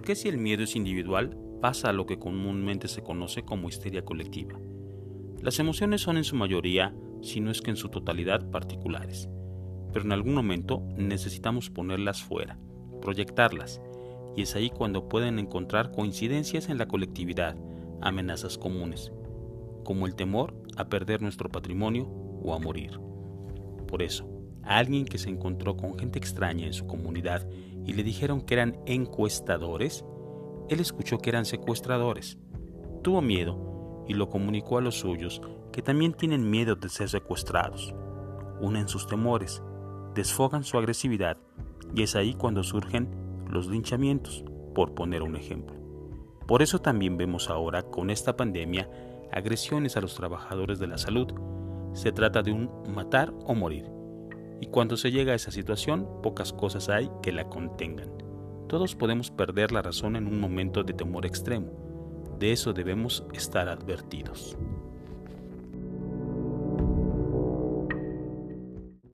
qué si el miedo es individual pasa a lo que comúnmente se conoce como histeria colectiva? Las emociones son en su mayoría, si no es que en su totalidad, particulares, pero en algún momento necesitamos ponerlas fuera, proyectarlas, y es ahí cuando pueden encontrar coincidencias en la colectividad, amenazas comunes, como el temor a perder nuestro patrimonio o a morir. Por eso, alguien que se encontró con gente extraña en su comunidad y le dijeron que eran encuestadores, él escuchó que eran secuestradores. Tuvo miedo y lo comunicó a los suyos, que también tienen miedo de ser secuestrados. Unen sus temores, desfogan su agresividad y es ahí cuando surgen los linchamientos, por poner un ejemplo. Por eso también vemos ahora con esta pandemia agresiones a los trabajadores de la salud. Se trata de un matar o morir y cuando se llega a esa situación, pocas cosas hay que la contengan. Todos podemos perder la razón en un momento de temor extremo. De eso debemos estar advertidos.